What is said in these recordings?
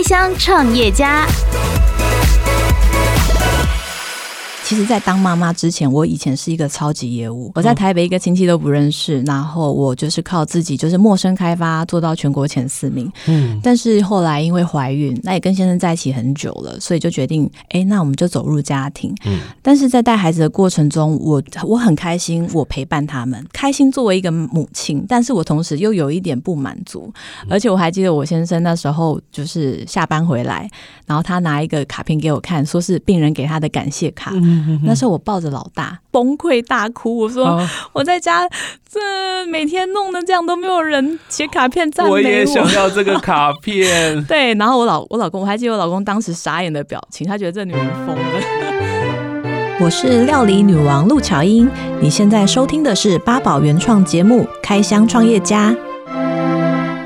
开箱创业家。其实，在当妈妈之前，我以前是一个超级业务。我在台北一个亲戚都不认识，然后我就是靠自己，就是陌生开发做到全国前四名。嗯，但是后来因为怀孕，那也跟先生在一起很久了，所以就决定，哎，那我们就走入家庭。嗯，但是在带孩子的过程中，我我很开心，我陪伴他们，开心作为一个母亲，但是我同时又有一点不满足，而且我还记得我先生那时候就是下班回来，然后他拿一个卡片给我看，说是病人给他的感谢卡。嗯那时候我抱着老大崩溃大哭，我说我在家这每天弄的这样都没有人写卡片赞美我。我也想要这个卡片。对，然后我老我老公我还记得我老公当时傻眼的表情，他觉得这女人疯了。我是料理女王陆巧英，你现在收听的是八宝原创节目《开箱创业家》。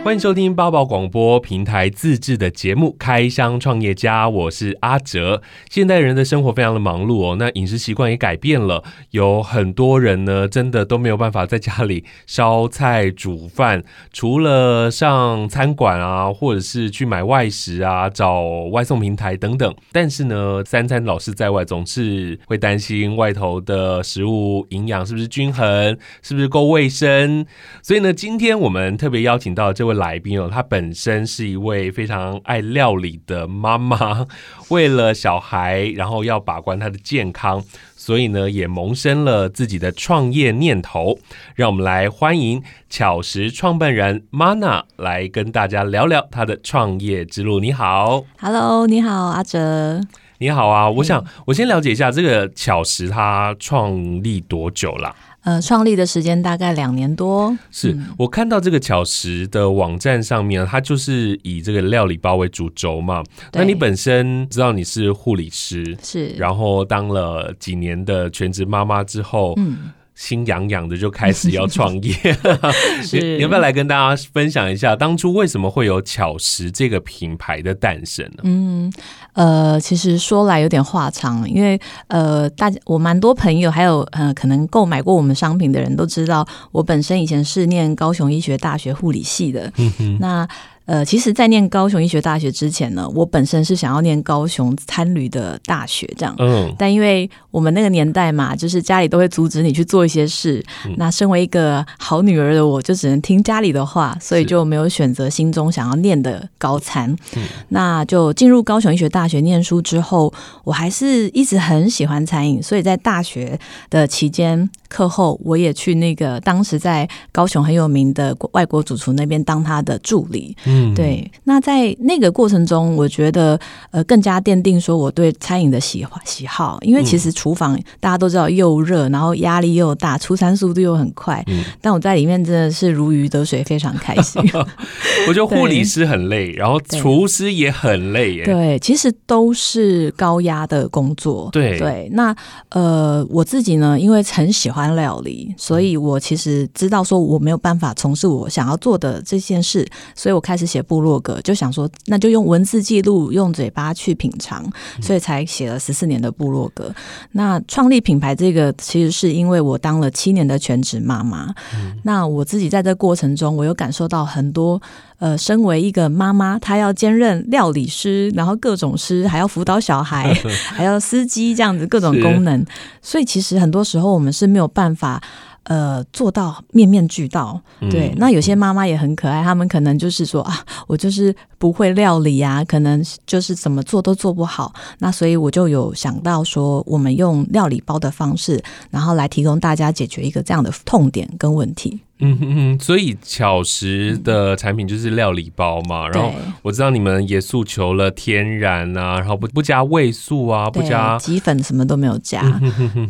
欢迎收听八宝广播平台自制的节目《开箱创业家》，我是阿哲。现代人的生活非常的忙碌哦，那饮食习惯也改变了，有很多人呢，真的都没有办法在家里烧菜煮饭，除了上餐馆啊，或者是去买外食啊，找外送平台等等。但是呢，三餐老是在外，总是会担心外头的食物营养是不是均衡，是不是够卫生。所以呢，今天我们特别邀请到这位。来宾哦，她本身是一位非常爱料理的妈妈，为了小孩，然后要把关她的健康，所以呢，也萌生了自己的创业念头。让我们来欢迎巧食创办人 Mana 来跟大家聊聊她的创业之路。你好，Hello，你好，阿哲，你好啊。我想我先了解一下这个巧食，它创立多久了？呃，创立的时间大概两年多。是、嗯、我看到这个巧食的网站上面，它就是以这个料理包为主轴嘛。那你本身知道你是护理师，是，然后当了几年的全职妈妈之后，嗯。心痒痒的就开始要创业，你，你要不要来跟大家分享一下当初为什么会有巧食这个品牌的诞生呢？嗯，呃，其实说来有点话长，因为呃，大家我蛮多朋友还有呃，可能购买过我们商品的人都知道，我本身以前是念高雄医学大学护理系的，那。呃，其实，在念高雄医学大学之前呢，我本身是想要念高雄参旅的大学这样。嗯。但因为我们那个年代嘛，就是家里都会阻止你去做一些事。嗯。那身为一个好女儿的我，就只能听家里的话，所以就没有选择心中想要念的高餐。嗯。那就进入高雄医学大学念书之后，我还是一直很喜欢餐饮，所以在大学的期间。课后我也去那个当时在高雄很有名的外国主厨那边当他的助理，嗯，对。那在那个过程中，我觉得呃更加奠定说我对餐饮的喜喜好，因为其实厨房大家都知道又热，然后压力又大，出餐速度又很快。嗯，但我在里面真的是如鱼得水，非常开心。我觉得护理师很累，然后厨师也很累耶。对，其实都是高压的工作。对对，那呃我自己呢，因为很喜欢。料理，所以我其实知道说我没有办法从事我想要做的这件事，所以我开始写部落格，就想说那就用文字记录，用嘴巴去品尝，所以才写了十四年的部落格。那创立品牌这个，其实是因为我当了七年的全职妈妈，那我自己在这过程中，我有感受到很多。呃，身为一个妈妈，她要兼任料理师，然后各种师，还要辅导小孩，还要司机这样子各种功能，所以其实很多时候我们是没有办法。呃，做到面面俱到，对。嗯、那有些妈妈也很可爱，他们可能就是说啊，我就是不会料理啊，可能就是怎么做都做不好。那所以我就有想到说，我们用料理包的方式，然后来提供大家解决一个这样的痛点跟问题。嗯所以巧食的产品就是料理包嘛。嗯、然后我知道你们也诉求了天然啊，然后不不加味素啊，不加鸡粉，什么都没有加。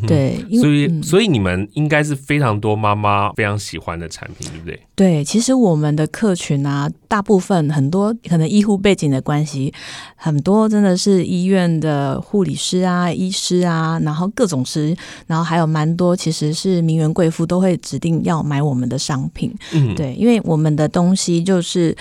对，所以、嗯、所以你们应该是非常多妈妈非常喜欢的产品，对不对？对，其实我们的客群啊，大部分很多可能医护背景的关系，很多真的是医院的护理师啊、医师啊，然后各种师，然后还有蛮多其实是名媛贵妇都会指定要买我们的。商品，嗯，对，因为我们的东西就是，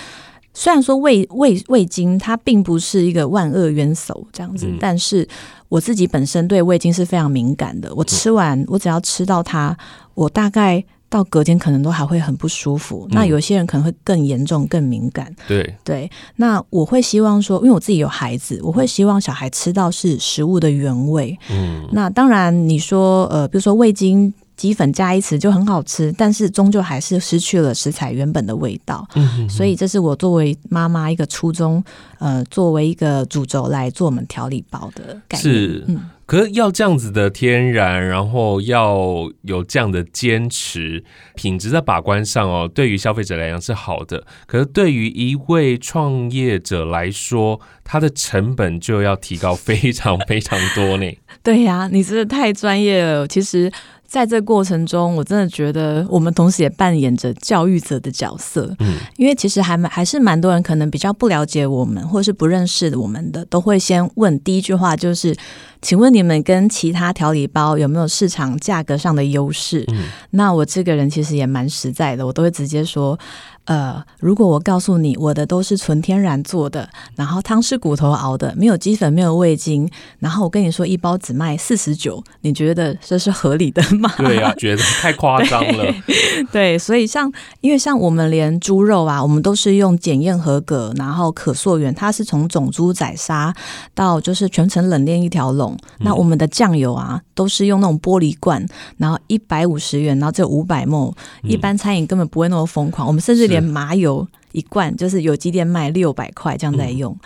虽然说味味味精它并不是一个万恶元首这样子，嗯，但是我自己本身对味精是非常敏感的。我吃完，我只要吃到它，我大概。到隔天可能都还会很不舒服。嗯、那有些人可能会更严重、更敏感。对对，那我会希望说，因为我自己有孩子，我会希望小孩吃到是食物的原味。嗯，那当然你说呃，比如说味精。鸡粉加一匙就很好吃，但是终究还是失去了食材原本的味道。嗯哼哼，所以这是我作为妈妈一个初衷，呃，作为一个主轴来做我们调理包的概念。是，嗯，可是要这样子的天然，然后要有这样的坚持，品质在把关上哦，对于消费者来讲是好的。可是对于一位创业者来说，它的成本就要提高非常非常多呢。对呀、啊，你真的太专业了。其实。在这过程中，我真的觉得我们同时也扮演着教育者的角色。嗯，因为其实还蛮还是蛮多人可能比较不了解我们，或是不认识我们的，都会先问第一句话就是：“请问你们跟其他调理包有没有市场价格上的优势？”嗯，那我这个人其实也蛮实在的，我都会直接说。呃，如果我告诉你我的都是纯天然做的，然后汤是骨头熬的，没有鸡粉，没有味精，然后我跟你说一包只卖四十九，你觉得这是合理的吗？对呀、啊，觉得太夸张了。对，对，所以像因为像我们连猪肉啊，我们都是用检验合格，然后可溯源，它是从种猪宰杀到就是全程冷链一条龙。嗯、那我们的酱油啊，都是用那种玻璃罐，然后一百五十元，然后只有五百 ml，一般餐饮根本不会那么疯狂，我们甚至麻油一罐就是有机店卖六百块这样在用，嗯、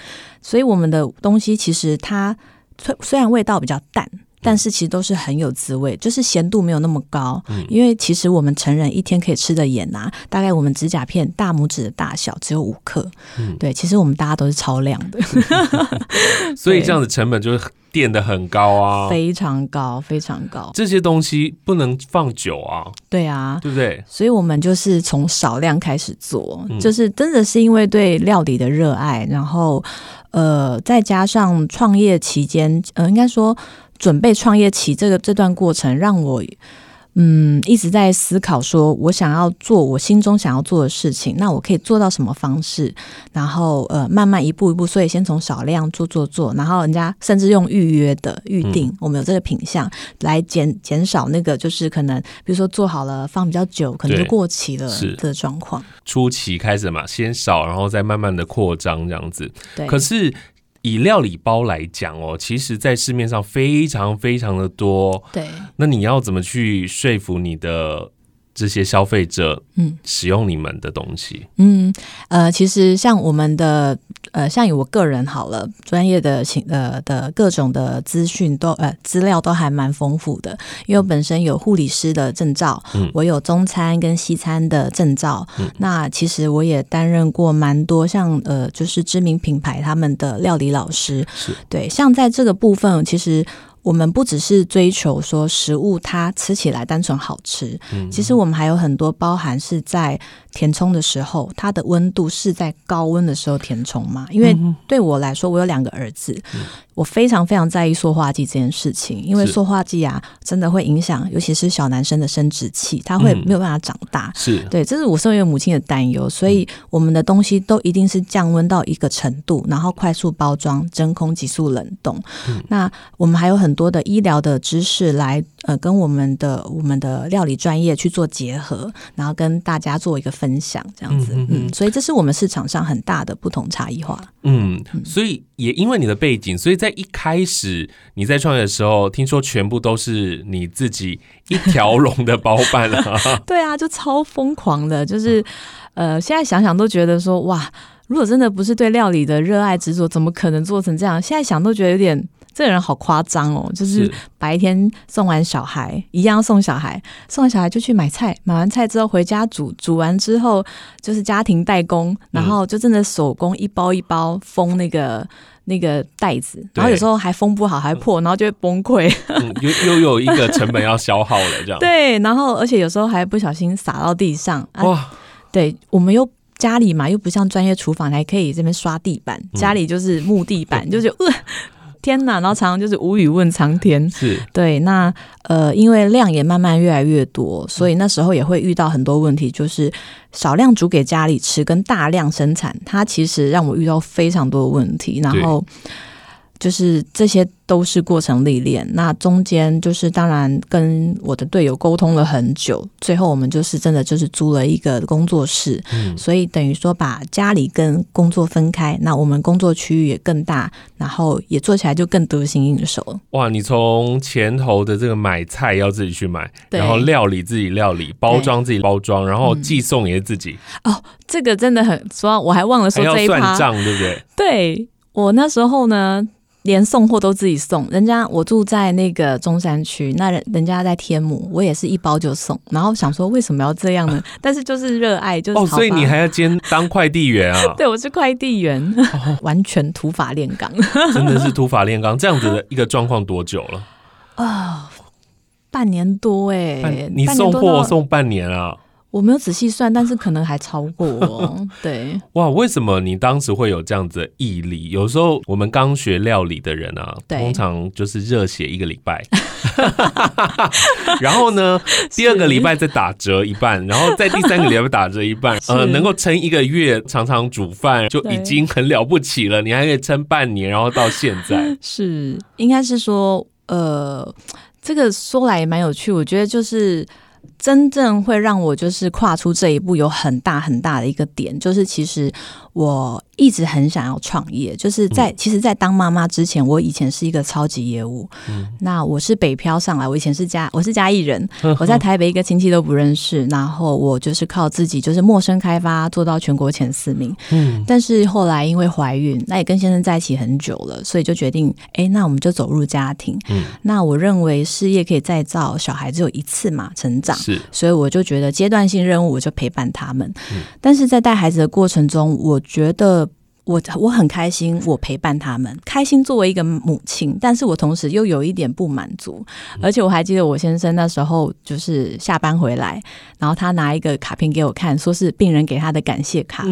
所以我们的东西其实它虽虽然味道比较淡，但是其实都是很有滋味，就是咸度没有那么高。嗯、因为其实我们成人一天可以吃的盐啊，大概我们指甲片大拇指的大小只有五克。嗯、对，其实我们大家都是超量的 所以这样的成本就是。垫得很高啊，非常高，非常高。这些东西不能放久啊，对啊，对不对？所以我们就是从少量开始做，嗯、就是真的是因为对料理的热爱，然后呃，再加上创业期间，呃，应该说准备创业期这个这段过程，让我。嗯，一直在思考，说我想要做我心中想要做的事情，那我可以做到什么方式？然后呃，慢慢一步一步，所以先从少量做做做，然后人家甚至用预约的预定，嗯、我们有这个品相来减减少那个就是可能，比如说做好了放比较久，可能就过期了的状况。初期开始嘛，先少，然后再慢慢的扩张这样子。对，可是。以料理包来讲哦，其实，在市面上非常非常的多。对，那你要怎么去说服你的？这些消费者嗯，使用你们的东西。嗯呃，其实像我们的呃，像以我个人好了，专业的情呃的各种的资讯都呃资料都还蛮丰富的，因为我本身有护理师的证照，嗯，我有中餐跟西餐的证照，嗯，那其实我也担任过蛮多像呃就是知名品牌他们的料理老师，是。对，像在这个部分其实。我们不只是追求说食物它吃起来单纯好吃，嗯，其实我们还有很多包含是在填充的时候，它的温度是在高温的时候填充嘛？因为对我来说，我有两个儿子。嗯我非常非常在意塑化剂这件事情，因为塑化剂啊，真的会影响，尤其是小男生的生殖器，他会没有办法长大。是对，这是我身为母亲的担忧，所以我们的东西都一定是降温到一个程度，然后快速包装、真空、急速冷冻。嗯、那我们还有很多的医疗的知识来呃，跟我们的我们的料理专业去做结合，然后跟大家做一个分享，这样子。嗯，嗯，嗯，所以这是我们市场上很大的不同差异化。嗯，所以也因为你的背景，所以在在一开始你在创业的时候，听说全部都是你自己一条龙的包办啊？对啊，就超疯狂的，就是呃，现在想想都觉得说哇，如果真的不是对料理的热爱执着，怎么可能做成这样？现在想都觉得有点，这个人好夸张哦。就是白天送完小孩，一样送小孩，送完小孩就去买菜，买完菜之后回家煮，煮完之后就是家庭代工，然后就真的手工一包一包封那个。那个袋子，然后有时候还封不好，还破，然后就会崩溃。嗯，又又有一个成本要消耗了，这样。对，然后而且有时候还不小心洒到地上。哇、啊！对，我们又家里嘛，又不像专业厨房，还可以这边刷地板，家里就是木地板，嗯、就是。呃 天呐，然后常常就是无语问苍天。是对，那呃，因为量也慢慢越来越多，所以那时候也会遇到很多问题，就是少量煮给家里吃跟大量生产，它其实让我遇到非常多的问题。然后就是这些都是过程历练，那中间就是当然跟我的队友沟通了很久，最后我们就是真的就是租了一个工作室，嗯，所以等于说把家里跟工作分开，那我们工作区域也更大，然后也做起来就更得心应手。哇，你从前头的这个买菜要自己去买，然后料理自己料理，包装自己包装，然后寄送也是自己。哦，这个真的很说，我还忘了说这一趴，对不对？对，我那时候呢。连送货都自己送，人家我住在那个中山区，那人人家在天母，我也是一包就送。然后想说为什么要这样呢？但是就是热爱，就是哦，所以你还要兼当快递员啊？对，我是快递员，哦、完全土法炼钢，真的是土法炼钢。这样子的一个状况多久了？啊、哦，半年多哎，你送货送半年啊？我没有仔细算，但是可能还超过哦。对，哇，为什么你当时会有这样子的毅力？有时候我们刚学料理的人啊，通常就是热血一个礼拜，然后呢，第二个礼拜再打折一半，然后在第三个礼拜打折一半，呃，能够撑一个月，常常煮饭就已经很了不起了。你还可以撑半年，然后到现在，是应该是说，呃，这个说来也蛮有趣，我觉得就是。真正会让我就是跨出这一步有很大很大的一个点，就是其实我一直很想要创业。就是在其实，在当妈妈之前，我以前是一个超级业务。嗯，那我是北漂上来，我以前是家我是嘉义人，我在台北一个亲戚都不认识，然后我就是靠自己，就是陌生开发做到全国前四名。嗯，但是后来因为怀孕，那也跟先生在一起很久了，所以就决定，哎，那我们就走入家庭。嗯，那我认为事业可以再造，小孩只有一次嘛，成长。是，所以我就觉得阶段性任务，我就陪伴他们。嗯，但是在带孩子的过程中，我觉得我我很开心，我陪伴他们，开心作为一个母亲。但是我同时又有一点不满足，而且我还记得我先生那时候就是下班回来，然后他拿一个卡片给我看，说是病人给他的感谢卡。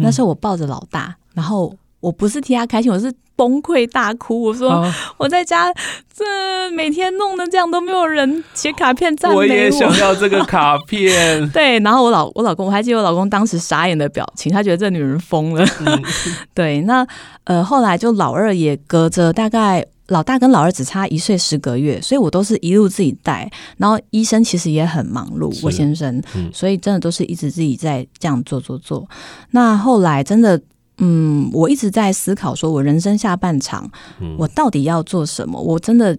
那时候我抱着老大，然后我不是替他开心，我是。崩溃大哭，我说我在家这每天弄的这样都没有人写卡片赞美我。我也想要这个卡片。对，然后我老我老公，我还记得我老公当时傻眼的表情，他觉得这女人疯了。嗯、对，那呃后来就老二也隔着大概老大跟老二只差一岁十个月，所以我都是一路自己带。然后医生其实也很忙碌，我先生，嗯、所以真的都是一直自己在这样做做做。那后来真的。嗯，我一直在思考，说我人生下半场，我到底要做什么？我真的，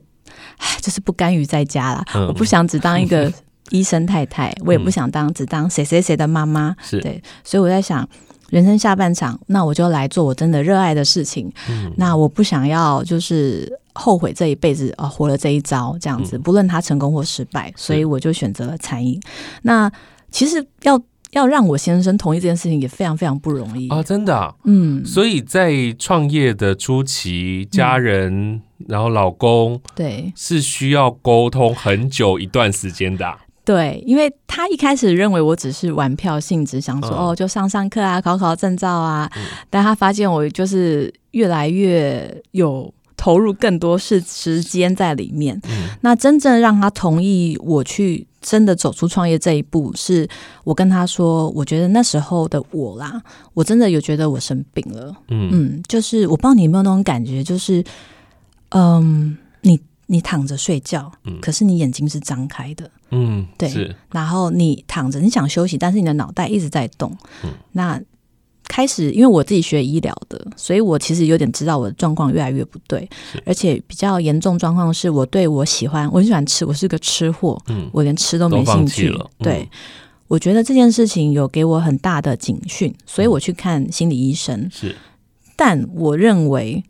就是不甘于在家啦。我不想只当一个 医生太太，我也不想当只当谁谁谁的妈妈。是对，所以我在想，人生下半场，那我就来做我真的热爱的事情。那我不想要就是后悔这一辈子啊，活了这一招这样子，不论他成功或失败，所以我就选择了餐饮。那其实要。要让我先生同意这件事情也非常非常不容易。啊！真的啊，嗯，所以在创业的初期，家人、嗯、然后老公，对，是需要沟通很久一段时间的啊。对，因为他一开始认为我只是玩票性质，想说、嗯、哦，就上上课啊，考考证照啊，嗯、但他发现我就是越来越有。投入更多是时间在里面，嗯、那真正让他同意我去真的走出创业这一步，是我跟他说，我觉得那时候的我啦，我真的有觉得我生病了，嗯，嗯，就是我不知道你有没有那种感觉，就是，嗯，你你躺着睡觉，嗯、可是你眼睛是张开的，嗯，对，是。然后你躺着，你想休息，但是你的脑袋一直在动，嗯，那。开始，因为我自己学医疗的，所以我其实有点知道我的状况越来越不对，而且比较严重状况是我对我喜欢，我很喜欢吃，我是个吃货，嗯，我连吃都没兴趣了。嗯、对，我觉得这件事情有给我很大的警讯，所以我去看心理医生。是，但我认为。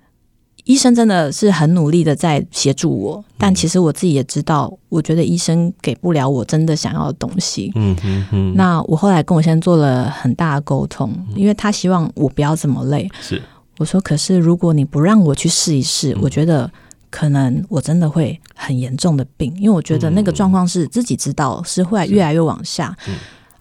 医生真的是很努力的在协助我，但其实我自己也知道，我觉得医生给不了我真的想要的东西。嗯嗯嗯。那我后来跟我先生做了很大的沟通，因为他希望我不要这么累。是。我说，可是如果你不让我去试一试，我觉得可能我真的会很严重的病，因为我觉得那个状况是自己知道是会越来越往下，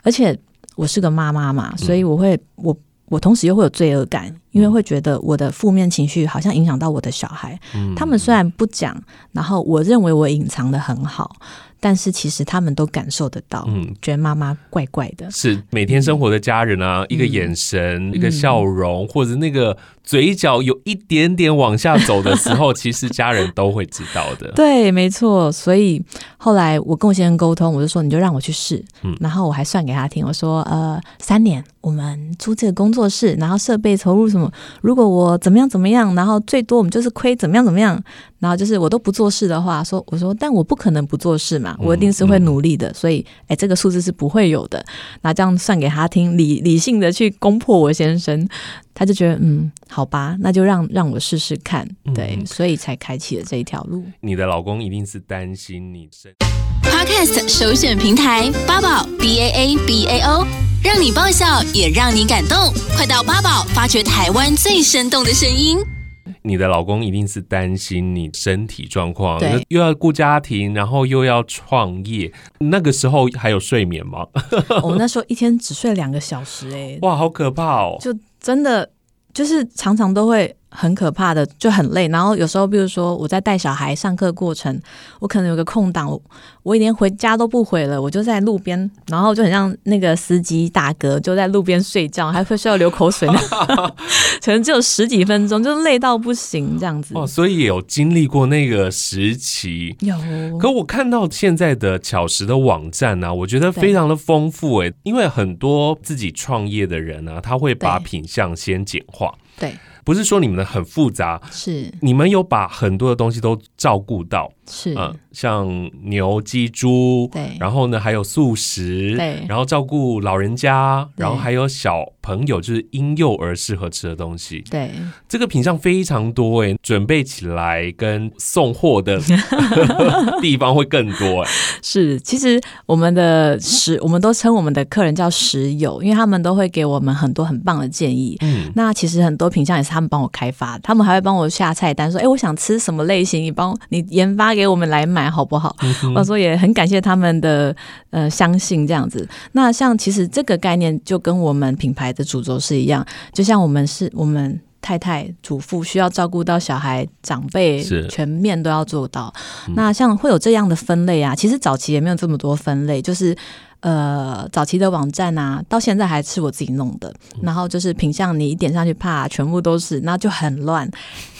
而且我是个妈妈嘛，所以我会我。我同时又会有罪恶感，因为会觉得我的负面情绪好像影响到我的小孩。嗯，他们虽然不讲，然后我认为我隐藏的很好。但是其实他们都感受得到，嗯，觉得妈妈怪怪的。是每天生活的家人啊，嗯、一个眼神、嗯、一个笑容，或者那个嘴角有一点点往下走的时候，其实家人都会知道的。对，没错。所以后来我跟我先生沟通，我就说你就让我去试，嗯，然后我还算给他听，我说呃，三年我们租这个工作室，然后设备投入什么，如果我怎么样怎么样，然后最多我们就是亏怎么样怎么样，然后就是我都不做事的话，说我说但我不可能不做事嘛。我一定是会努力的，所以，哎，这个数字是不会有的。那这样算给他听，理理性的去攻破我先生，他就觉得，嗯，好吧，那就让让我试试看，对，嗯、所以才开启了这一条路。你的老公一定是担心你生。Podcast 首选平台八宝 B A A B A O，让你爆笑也让你感动，快到八宝发掘台湾最生动的声音。你的老公一定是担心你身体状况，对又要顾家庭，然后又要创业，那个时候还有睡眠吗？我 那时候一天只睡两个小时，欸，哎，哇，好可怕哦！就真的就是常常都会。很可怕的，就很累。然后有时候，比如说我在带小孩上课过程，我可能有个空档，我我连回家都不回了，我就在路边，然后就很像那个司机大哥，就在路边睡觉，还会需要流口水，可能只有十几分钟，就累到不行这样子。哦，所以有经历过那个时期，有。可我看到现在的巧食的网站呢、啊，我觉得非常的丰富哎，因为很多自己创业的人呢、啊，他会把品相先简化，对。不是说你们的很复杂，是。你们有把很多的东西都照顾到，是。嗯，像牛、鸡、猪，对，然后呢还有素食，对，然后照顾老人家，然后还有小朋友，就是婴幼儿适合吃的东西，对，这个品相非常多诶，准备起来跟送货的 地方会更多诶。是，其实我们的食，我们都称我们的客人叫食友，因为他们都会给我们很多很棒的建议。嗯，那其实很多品相也是。他们帮我开发，他们还会帮我下菜单，说：“哎，我想吃什么类型，你帮你研发给我们来买好不好？”嗯、我说也很感谢他们的呃相信这样子。那像其实这个概念就跟我们品牌的主轴是一样，就像我们是我们太太祖父需要照顾到小孩长辈，是全面都要做到。嗯、那像会有这样的分类啊，其实早期也没有这么多分类，就是。呃，早期的网站啊，到现在还是我自己弄的。然后就是品相，你一点上去，啪，全部都是，那就很乱。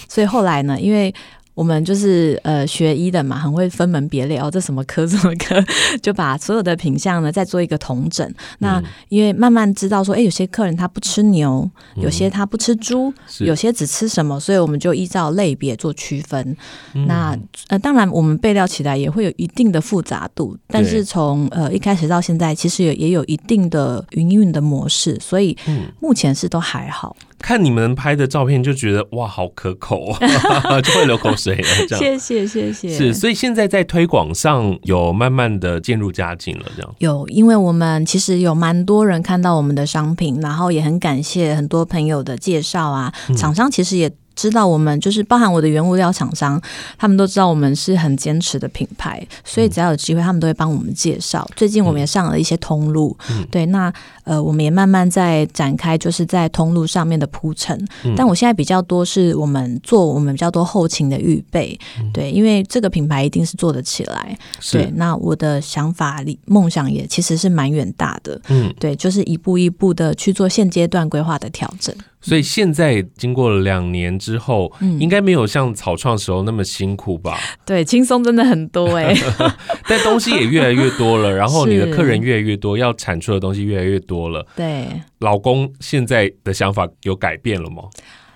所以后来呢，因为我们就是呃学医的嘛，很会分门别类哦，这什么科什么科，就把所有的品相呢再做一个统整。嗯、那因为慢慢知道说，哎，有些客人他不吃牛，有些他不吃猪，嗯、有些只吃什么，所以我们就依照类别做区分。嗯、那呃，当然我们备料起来也会有一定的复杂度，但是从呃一开始到现在，其实也也有一定的营运的模式，所以目前是都还好。看你们拍的照片就觉得哇，好可口啊，就会流口水了。这样，谢谢谢谢。是，所以现在在推广上有慢慢的渐入佳境了，这样。有，因为我们其实有蛮多人看到我们的商品，然后也很感谢很多朋友的介绍啊，厂商其实也。知道我们就是包含我的原物料厂商，他们都知道我们是很坚持的品牌，所以只要有机会，他们都会帮我们介绍。最近我们也上了一些通路，嗯、对，那呃，我们也慢慢在展开，就是在通路上面的铺陈。嗯、但我现在比较多是我们做我们比较多后勤的预备，对，因为这个品牌一定是做得起来。是对，那我的想法里梦想也其实是蛮远大的，嗯，对，就是一步一步的去做现阶段规划的调整。所以现在经过了两年之后，嗯、应该没有像草创时候那么辛苦吧？对，轻松真的很多哎、欸，但东西也越来越多了，然后你的客人越来越多，要产出的东西越来越多了。对，老公现在的想法有改变了吗？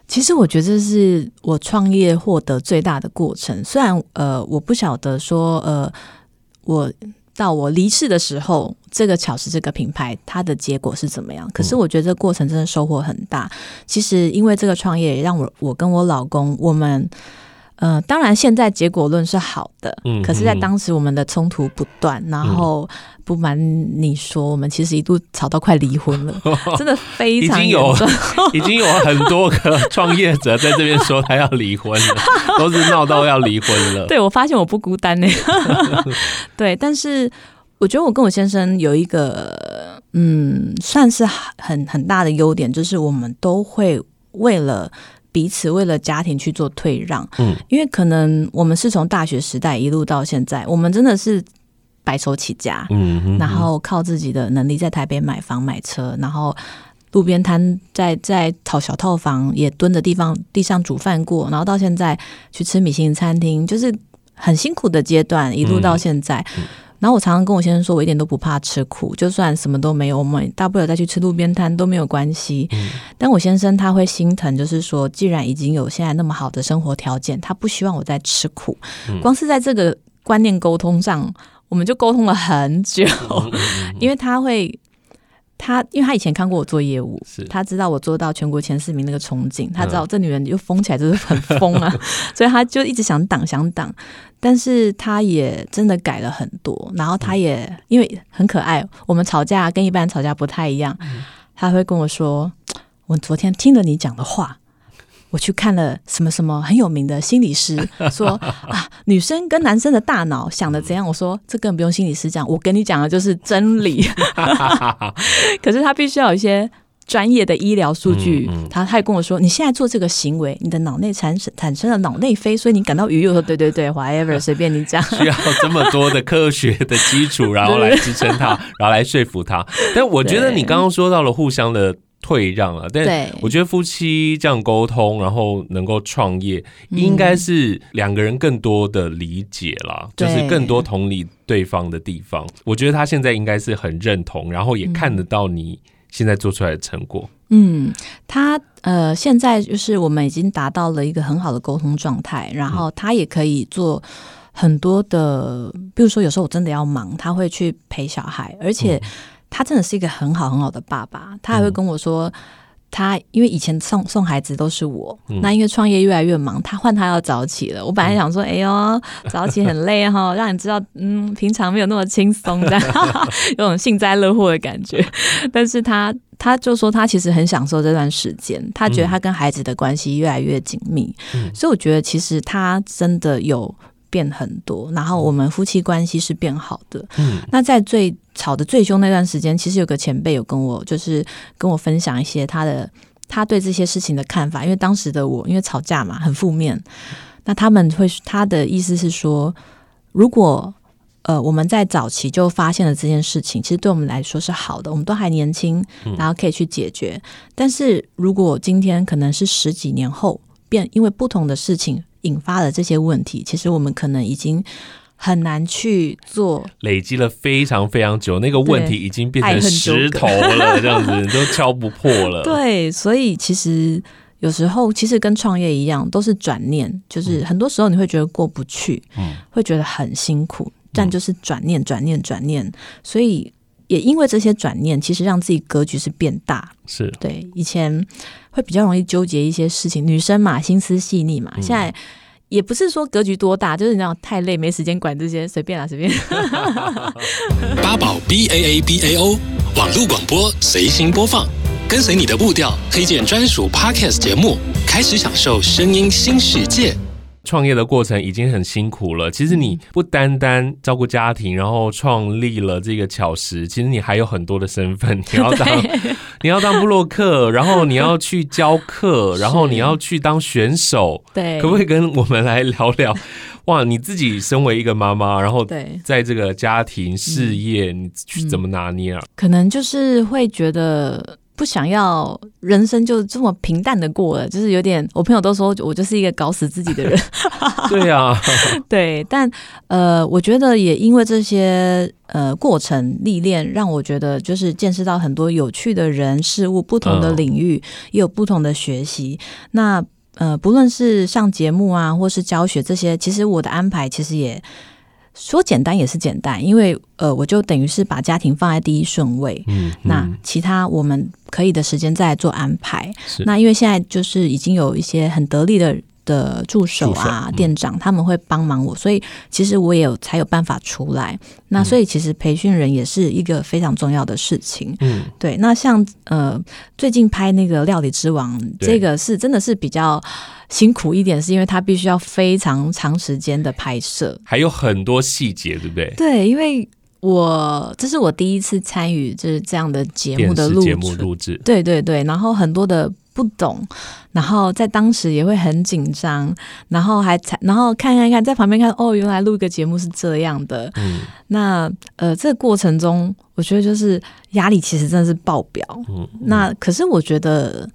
其实我觉得这是我创业获得最大的过程。虽然呃，我不晓得说呃，我。到我离世的时候，这个巧思这个品牌它的结果是怎么样？可是我觉得这个过程真的收获很大。其实因为这个创业，也让我我跟我老公，我们呃，当然现在结果论是好的，嗯，可是在当时我们的冲突不断，然后不瞒你说，我们其实一度吵到快离婚了，真的非常。已经有 已经有很多个创业者在这边说他要离婚了，都是闹到要离婚了。对，我发现我不孤单呢。对，但是我觉得我跟我先生有一个嗯，算是很很大的优点，就是我们都会。为了彼此，为了家庭去做退让。嗯，因为可能我们是从大学时代一路到现在，我们真的是白手起家，嗯哼哼，然后靠自己的能力在台北买房买车，然后路边摊在在讨小套房也蹲的地方地上煮饭过，然后到现在去吃米其林餐厅，就是很辛苦的阶段，一路到现在。嗯嗯然后我常常跟我先生说，我一点都不怕吃苦，就算什么都没有，我们大不了再去吃路边摊都没有关系。嗯。但我先生他会心疼，就是说，既然已经有现在那么好的生活条件，他不希望我再吃苦。嗯。光是在这个观念沟通上，我们就沟通了很久，因为他会。他因为他以前看过我做业务，他知道我做到全国前四名那个憧憬，他知道这女人就疯起来就是很疯啊，所以他就一直想挡想挡，但是他也真的改了很多，然后他也因为很可爱，我们吵架跟一般人吵架不太一样，他会跟我说，我昨天听了你讲的话。我去看了什么什么很有名的心理师 说啊，女生跟男生的大脑想的怎样？我说这根本不用心理师讲，我跟你讲的就是真理。可是他必须要有一些专业的医疗数据。嗯嗯、他也跟我说，你现在做这个行为，你的脑内产生产生了脑内啡，所以你感到愉悦。我说对对对，whatever，随便你讲。需要这么多的科学的基础，然后来支撑他，然后来说服他。但我觉得你刚刚说到了互相的。退让了，但我觉得夫妻这样沟通，然后能够创业，应该是两个人更多的理解啦，就是更多同理对方的地方。我觉得他现在应该是很认同，然后也看得到你现在做出来的成果。嗯，他呃，现在就是我们已经达到了一个很好的沟通状态，然后他也可以做很多的，比如说有时候我真的要忙，他会去陪小孩，而且。他真的是一个很好很好的爸爸，他还会跟我说，他因为以前送送孩子都是我，嗯、那因为创业越来越忙，他换他要早起了。我本来想说，嗯、哎呦，早起很累哈，让你知道，嗯，平常没有那么轻松，这样 有种幸灾乐祸的感觉。但是他他就说，他其实很享受这段时间，他觉得他跟孩子的关系越来越紧密，嗯、所以我觉得其实他真的有。变很多，然后我们夫妻关系是变好的。嗯，那在最吵得最凶那段时间，其实有个前辈有跟我，就是跟我分享一些他的他对这些事情的看法。因为当时的我，因为吵架嘛，很负面。那他们会他的意思是说，如果呃我们在早期就发现了这件事情，其实对我们来说是好的，我们都还年轻，然后可以去解决。但是如果今天可能是十几年后变，因为不同的事情。引发了这些问题，其实我们可能已经很难去做，累积了非常非常久，那个问题已经变成石头了，这样子都敲不破了。对，所以其实有时候其实跟创业一样，都是转念，就是很多时候你会觉得过不去，嗯，会觉得很辛苦，但就是转念、转念、转念，所以。也因为这些转念，其实让自己格局是变大。是对以前会比较容易纠结一些事情，女生嘛，心思细腻嘛。现在也不是说格局多大，就是你知道太累，没时间管这些，随便啦，随便。八宝 B A A B A O 网络广播随心播放，跟随你的步调，推荐专属 Podcast 节目，开始享受声音新世界。创业的过程已经很辛苦了。其实你不单单照顾家庭，然后创立了这个巧石，其实你还有很多的身份。你要当 你要当布洛克，然后你要去教课，然后你要去当选手。对，可不可以跟我们来聊聊？哇，你自己身为一个妈妈，然后在这个家庭事业，你去怎么拿捏啊？可能就是会觉得。不想要人生就这么平淡的过了，就是有点。我朋友都说我就是一个搞死自己的人。对啊，对，但呃，我觉得也因为这些呃过程历练，让我觉得就是见识到很多有趣的人事物，不同的领域也有不同的学习。那呃，不论是上节目啊，或是教学这些，其实我的安排其实也。说简单也是简单，因为呃，我就等于是把家庭放在第一顺位，嗯，嗯，那其他我们可以的时间再做安排。那因为现在就是已经有一些很得力的的助手啊、店长，他们会帮忙我，所以其实我也有才有办法出来。那所以其实培训人也是一个非常重要的事情。嗯，对。那像呃，最近拍那个《料理之王》，这个是真的是比较。辛苦一点，是因为他必须要非常长时间的拍摄，还有很多细节，对不对？对，因为我这是我第一次参与就是这样的节目的录制，节目录制，对对对，然后很多的不懂，然后在当时也会很紧张，然后还才然后看看看，在旁边看哦，原来录一个节目是这样的。嗯，那呃，这个过程中，我觉得就是压力其实真的是爆表。嗯，嗯，那可是我觉得，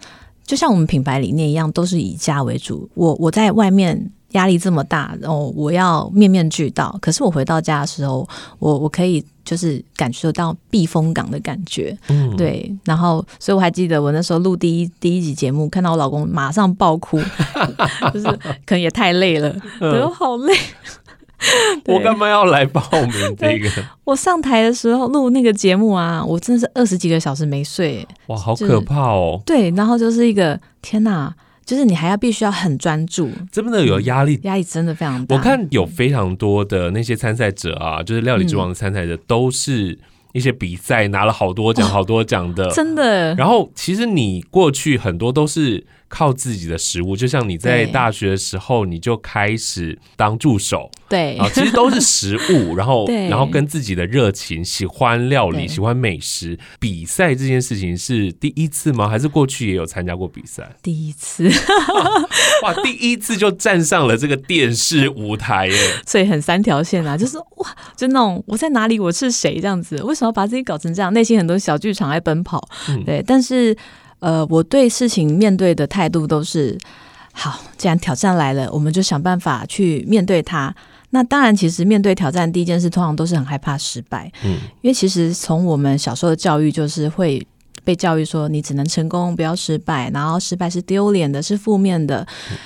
就像我们品牌理念一样，都是以家为主。我我在外面。压力这么大，然后我要面面俱到。可是我回到家的时候，我我可以就是感受到避风港的感觉，嗯，对。然后，所以我还记得我那时候录第一第一集节目，看到我老公马上爆哭，就是可能也太累了，我、嗯、好累。我干嘛要来报名这个？我上台的时候录那个节目啊，我真的是二十几个小时没睡，哇，好可怕哦。对，然后就是一个天哪。就是你还要必须要很专注，真的有压力，压力真的非常大。我看有非常多的那些参赛者啊，就是料理之王的参赛者，都是一些比赛拿了好多奖、好多奖的，真的。然后其实你过去很多都是。靠自己的食物，就像你在大学的时候，你就开始当助手，对，啊，其实都是食物，然后，然后跟自己的热情，喜欢料理，喜欢美食，比赛这件事情是第一次吗？还是过去也有参加过比赛？第一次，哇，第一次就站上了这个电视舞台耶，所以很三条线啊，就是哇，就那种我在哪里，我是谁这样子，为什么要把自己搞成这样？内心很多小剧场在奔跑，嗯、对，但是。呃，我对事情面对的态度都是好。既然挑战来了，我们就想办法去面对它。那当然，其实面对挑战，第一件事通常都是很害怕失败。嗯，因为其实从我们小时候的教育，就是会被教育说，你只能成功，不要失败，然后失败是丢脸的，是负面的。嗯，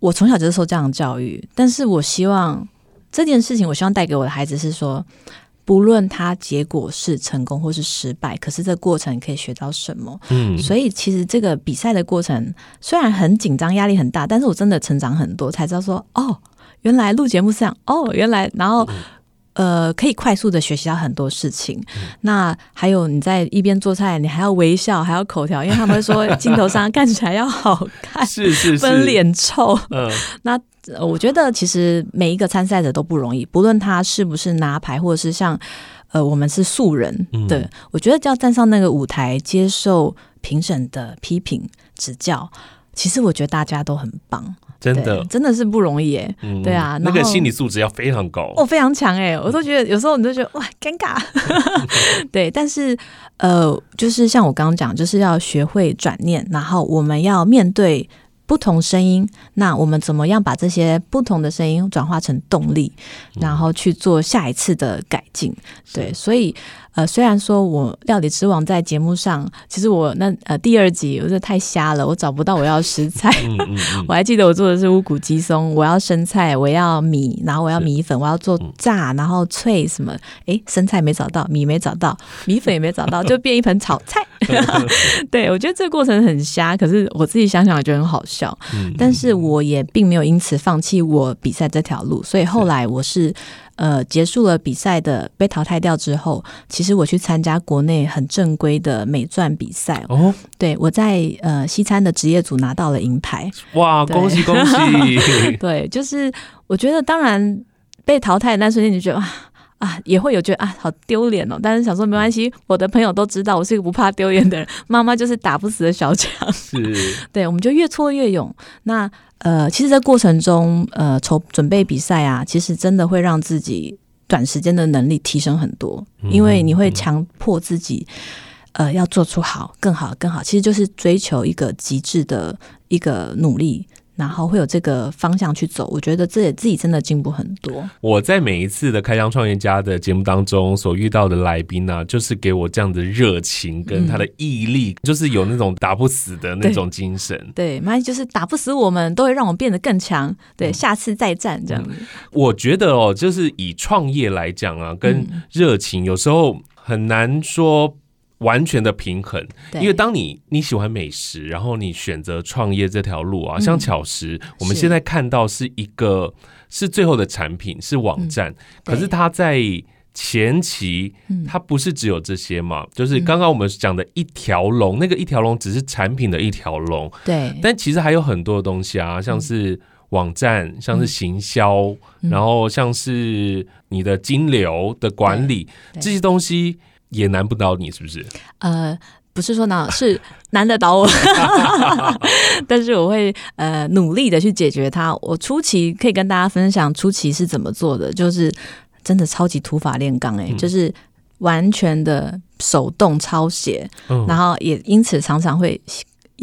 我从小就是受这样的教育，但是我希望这件事情，我希望带给我的孩子是说。不论他结果是成功或是失败，可是这个过程可以学到什么？嗯，所以其实这个比赛的过程虽然很紧张、压力很大，但是我真的成长很多，才知道说哦，原来录节目是这样哦，原来然后。嗯呃，可以快速的学习到很多事情。嗯、那还有你在一边做菜，你还要微笑，还要口条，因为他们会说镜头上看起来要好看，是是是，分脸臭。嗯，那我觉得其实每一个参赛者都不容易，不论他是不是拿牌，或者是像呃我们是素人，嗯、对，我觉得要站上那个舞台，接受评审的批评指教，其实我觉得大家都很棒。真的，真的是不容易耶。嗯、对啊，那个心理素质要非常高哦，非常强哎。我都觉得有时候你都觉得哇，尴尬。对，但是呃，就是像我刚刚讲，就是要学会转念，然后我们要面对不同声音。那我们怎么样把这些不同的声音转化成动力，然后去做下一次的改进？嗯、对，所以。呃，虽然说我料理之王在节目上，其实我那呃第二集我觉得太瞎了，我找不到我要食材。嗯嗯嗯、我还记得我做的是乌骨鸡松，我要生菜，我要米，然后我要米粉，我要做炸，然后脆什么？哎，生菜没找到，米没找到，米粉也没找到，就变一盆炒菜。对，我觉得这个过程很瞎，可是我自己想想也觉得很好笑。嗯、但是我也并没有因此放弃我比赛这条路，所以后来我是。呃，结束了比赛的被淘汰掉之后，其实我去参加国内很正规的美钻比赛哦。对，我在呃西餐的职业组拿到了银牌。哇，恭喜 恭喜！对，就是我觉得当然被淘汰的那瞬间，你就觉得啊啊，也会有觉得啊好丢脸哦。但是想说没关系，我的朋友都知道我是一个不怕丢脸的人。妈妈就是打不死的小强。是。对，我们就越挫越勇。那。呃，其实，在过程中，呃，筹准备比赛啊，其实真的会让自己短时间的能力提升很多，因为你会强迫自己，呃，要做出好、更好、更好，其实就是追求一个极致的一个努力。然后会有这个方向去走，我觉得这也自己真的进步很多。我在每一次的开箱创业家的节目当中所遇到的来宾呢、啊，就是给我这样的热情跟他的毅力，嗯、就是有那种打不死的那种 精神。对，妈就是打不死我们，都会让我们变得更强。对，下次再战这样子、嗯。我觉得哦，就是以创业来讲啊，跟热情有时候很难说。完全的平衡，因为当你你喜欢美食，然后你选择创业这条路啊，像巧食，我们现在看到是一个是最后的产品是网站，可是它在前期它不是只有这些嘛，就是刚刚我们讲的一条龙，那个一条龙只是产品的一条龙，对，但其实还有很多的东西啊，像是网站，像是行销，然后像是你的金流的管理这些东西。也难不倒你，是不是？呃，不是说难，是难得倒我，但是我会呃努力的去解决它。我初期可以跟大家分享初期是怎么做的，就是真的超级土法炼钢哎，就是完全的手动抄写，嗯、然后也因此常常会。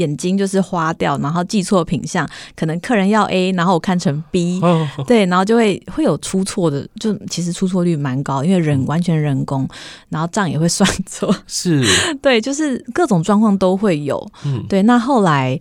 眼睛就是花掉，然后记错品相，可能客人要 A，然后我看成 B，哦，对，然后就会会有出错的，就其实出错率蛮高，因为人完全人工，然后账也会算错，是，对，就是各种状况都会有，嗯，对，那后来。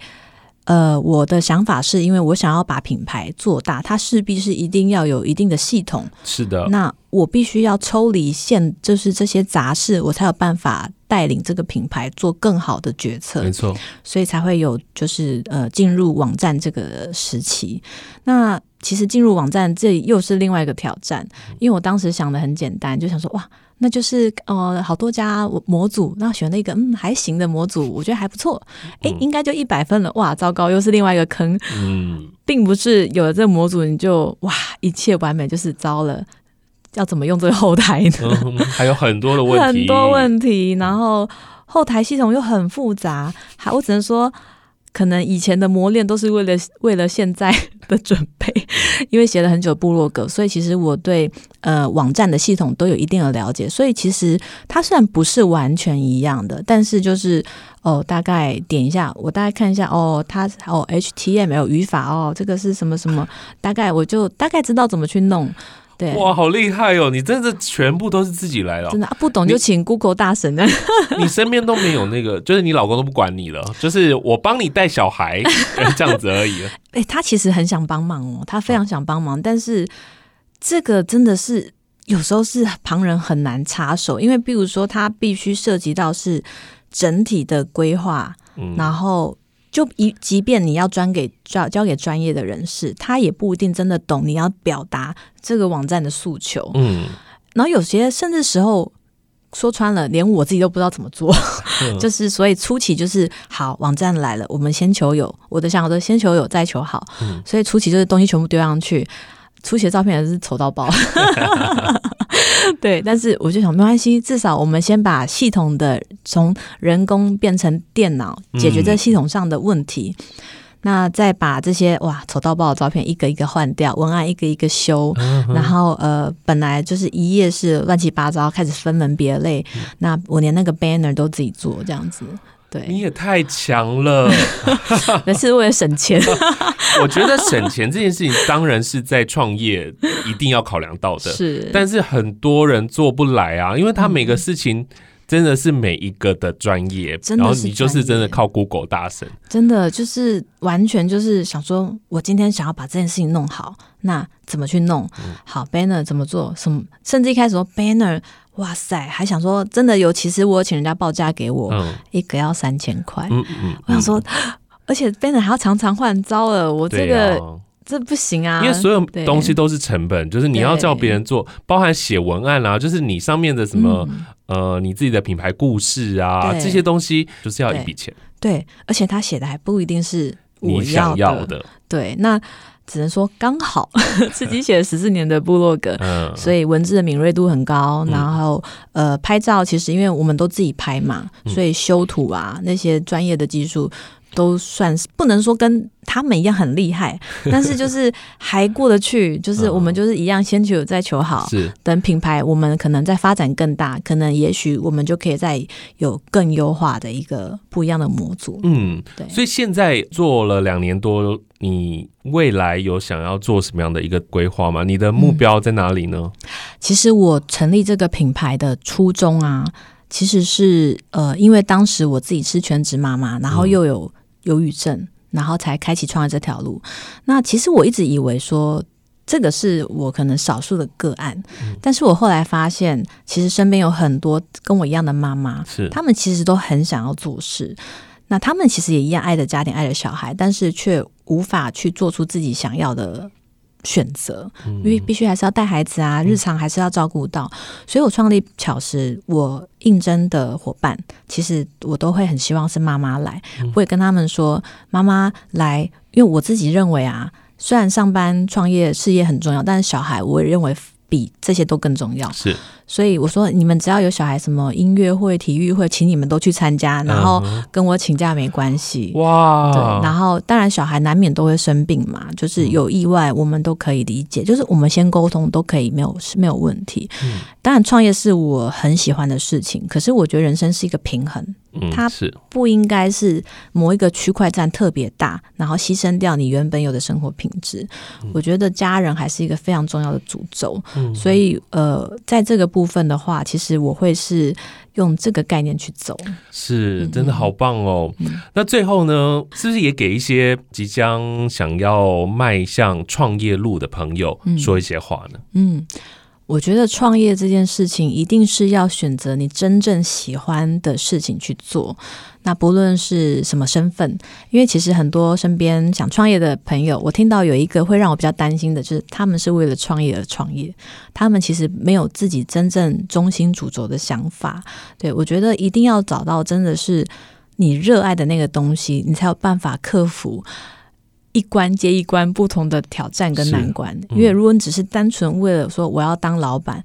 呃，我的想法是因为我想要把品牌做大，它势必是一定要有一定的系统。是的，那我必须要抽离现，就是这些杂事，我才有办法带领这个品牌做更好的决策。没错，所以才会有就是呃进入网站这个时期。那其实进入网站这又是另外一个挑战，因为我当时想的很简单，就想说哇。那就是呃，好多家模组，那选了一个嗯还行的模组，我觉得还不错，哎、欸，应该就一百分了。哇，糟糕，又是另外一个坑。嗯，并不是有了这个模组你就哇一切完美，就是糟了。要怎么用这个后台呢？嗯、还有很多的问题，很多问题，然后后台系统又很复杂，还我只能说。可能以前的磨练都是为了为了现在 的准备，因为写了很久部落格，所以其实我对呃网站的系统都有一定的了解。所以其实它虽然不是完全一样的，但是就是哦，大概点一下，我大概看一下哦，它哦 HTML 语法哦，这个是什么什么，大概我就大概知道怎么去弄。对哇，好厉害哦！你真的全部都是自己来了，真的、啊、不懂就请 Google 大神呢。你身边都没有那个，就是你老公都不管你了，就是我帮你带小孩 这样子而已。哎、欸，他其实很想帮忙哦，他非常想帮忙，但是这个真的是有时候是旁人很难插手，因为比如说他必须涉及到是整体的规划，嗯、然后。就一，即便你要专给交交给专业的人士，他也不一定真的懂你要表达这个网站的诉求。嗯，然后有些甚至时候说穿了，连我自己都不知道怎么做。嗯、就是所以初期就是好，网站来了，我们先求有。我的想法都先求有再求好。嗯、所以初期就是东西全部丢上去，初期的照片还是丑到爆。对，但是我就想没关系，至少我们先把系统的从人工变成电脑，解决这系统上的问题。嗯、那再把这些哇丑到爆的照片一个一个换掉，文案一个一个修，嗯、然后呃本来就是一页是乱七八糟，开始分门别类。嗯、那我连那个 banner 都自己做，这样子。对，你也太强了，那是为了省钱。我觉得省钱这件事情当然是在创业一定要考量到的，是。但是很多人做不来啊，因为他每个事情真的是每一个的专业，嗯、然后你就是真的靠 Google 大神，真的就是完全就是想说，我今天想要把这件事情弄好，那怎么去弄？嗯、好 Banner 怎么做？什么？甚至一开始说 Banner。哇塞，还想说真的有？其实我有请人家报价给我，嗯、一个要三千块。嗯嗯嗯、我想说，而且 banner 还要常常换，招了，我这个、啊、这不行啊！因为所有东西都是成本，就是你要叫别人做，包含写文案啊，就是你上面的什么、嗯、呃，你自己的品牌故事啊，对这些东西就是要一笔钱对。对，而且他写的还不一定是我你想要的。对，那。只能说刚好 自己写了十四年的部落格，嗯、所以文字的敏锐度很高。嗯、然后呃，拍照其实因为我们都自己拍嘛，嗯、所以修图啊那些专业的技术都算是不能说跟他们一样很厉害，但是就是还过得去。就是我们就是一样先求再求好。是等品牌我们可能在发展更大，可能也许我们就可以再有更优化的一个不一样的模组。嗯，对。所以现在做了两年多。你未来有想要做什么样的一个规划吗？你的目标在哪里呢？嗯，其实我成立这个品牌的初衷啊，其实是呃，因为当时我自己是全职妈妈，然后又有忧郁症，然后才开启创业这条路。那其实我一直以为说这个是我可能少数的个案，但是我后来发现，其实身边有很多跟我一样的妈妈，是他们其实都很想要做事。那他们其实也一样爱着家庭，爱着小孩，但是却无法去做出自己想要的选择，嗯、因为必须还是要带孩子啊，日常还是要照顾到。嗯、所以我创立巧时，我应征的伙伴，其实我都会很希望是妈妈来。嗯、我也跟他们说，妈妈来，因为我自己认为啊，虽然上班创业事业很重要，但是小孩我也认为比这些都更重要。是。所以我说，你们只要有小孩，什么音乐会、体育会，请你们都去参加，然后跟我请假没关系。哇，对，然后当然小孩难免都会生病嘛，就是有意外，我们都可以理解，就是我们先沟通都可以，没有没有问题。嗯，当然创业是我很喜欢的事情，可是我觉得人生是一个平衡。嗯，它不应该是某一个区块占特别大，然后牺牲掉你原本有的生活品质。嗯，我觉得家人还是一个非常重要的主轴。嗯，所以呃，在这个部分的话，其实我会是用这个概念去走。是，真的好棒哦。嗯，那最后呢，是不是也给一些即将想要迈向创业路的朋友说一些话呢？嗯。嗯我觉得创业这件事情一定是要选择你真正喜欢的事情去做。那不论是什么身份，因为其实很多身边想创业的朋友，我听到有一个会让我比较担心的，就是他们是为了创业而创业，他们其实没有自己真正中心主轴的想法。对，我觉得一定要找到真的是你热爱的那个东西，你才有办法克服。一关接一关，不同的挑战跟难关。嗯、因为如果你只是单纯为了说我要当老板，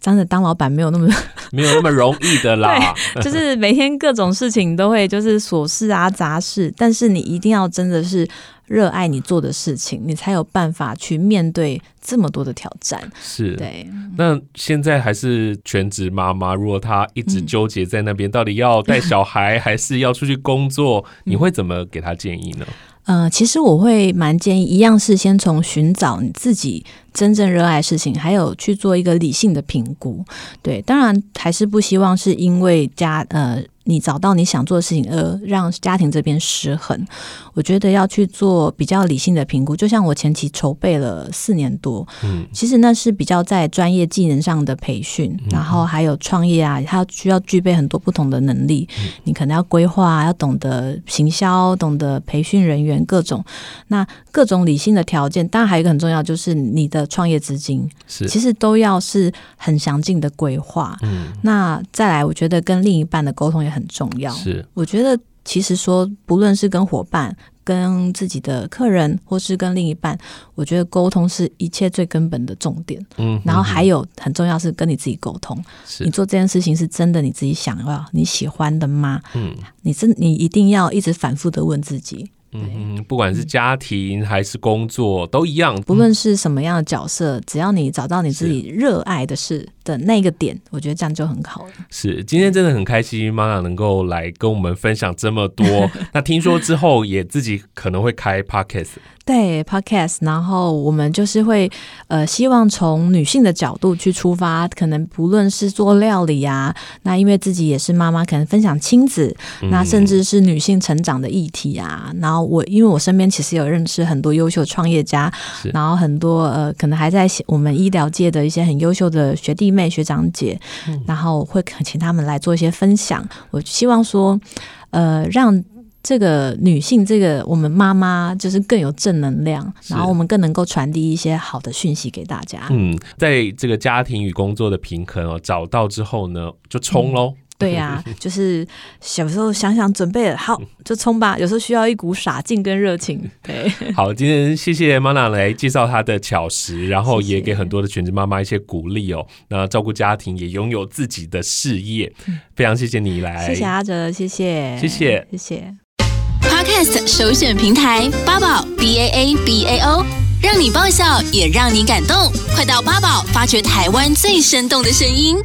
真的当老板没有那么 没有那么容易的啦。对，就是每天各种事情都会就是琐事啊杂事，但是你一定要真的是热爱你做的事情，你才有办法去面对这么多的挑战。是，对。那现在还是全职妈妈，如果她一直纠结在那边，嗯、到底要带小孩还是要出去工作，你会怎么给她建议呢？呃，其实我会蛮建议，一样是先从寻找你自己真正热爱的事情，还有去做一个理性的评估。对，当然还是不希望是因为家呃。你找到你想做的事情，而让家庭这边失衡，我觉得要去做比较理性的评估。就像我前期筹备了四年多，嗯，其实那是比较在专业技能上的培训，嗯、然后还有创业啊，它需要具备很多不同的能力。嗯、你可能要规划，要懂得行销，懂得培训人员，各种那各种理性的条件。当然还有一个很重要，就是你的创业资金，是其实都要是很详尽的规划。嗯，那再来，我觉得跟另一半的沟通也很。很重要，是。我觉得其实说，不论是跟伙伴、跟自己的客人，或是跟另一半，我觉得沟通是一切最根本的重点。嗯，然后还有很重要是跟你自己沟通，是。你做这件事情是真的你自己想要、你喜欢的吗？嗯，你真你一定要一直反复的问自己。嗯，不管是家庭还是工作都一样，不论是什么样的角色，只要你找到你自己热爱的事的那个点，我觉得这样就很好了。是，今天真的很开心，Mana 能够来跟我们分享这么多。那听说之后也自己可能会开 Podcast。对 Podcast，然后我们就是会呃，希望从女性的角度去出发，可能不论是做料理呀、啊，那因为自己也是妈妈，可能分享亲子，那甚至是女性成长的议题啊。然后我因为我身边其实有认识很多优秀创业家，然后很多呃，可能还在我们医疗界的一些很优秀的学弟妹、学长姐，然后会请他们来做一些分享。我希望说，呃，让。这个女性，这个我们妈妈就是更有正能量，然后我们更能够传递一些好的讯息给大家。嗯，在这个家庭与工作的平衡哦，找到之后呢，就冲喽。嗯、对呀、啊，就是小时候想想准备了，好就冲吧。有时候需要一股傻劲跟热情。对，好，今天谢谢 Mana 来介绍她的巧食，然后也给很多的全职妈妈一些鼓励哦。那照顾家庭，也拥有自己的事业，非常谢谢你来，谢谢阿哲，谢谢，谢谢，谢谢。Podcast 首选平台八宝 B A A B A O，让你爆笑也让你感动，快到八宝发掘台湾最生动的声音。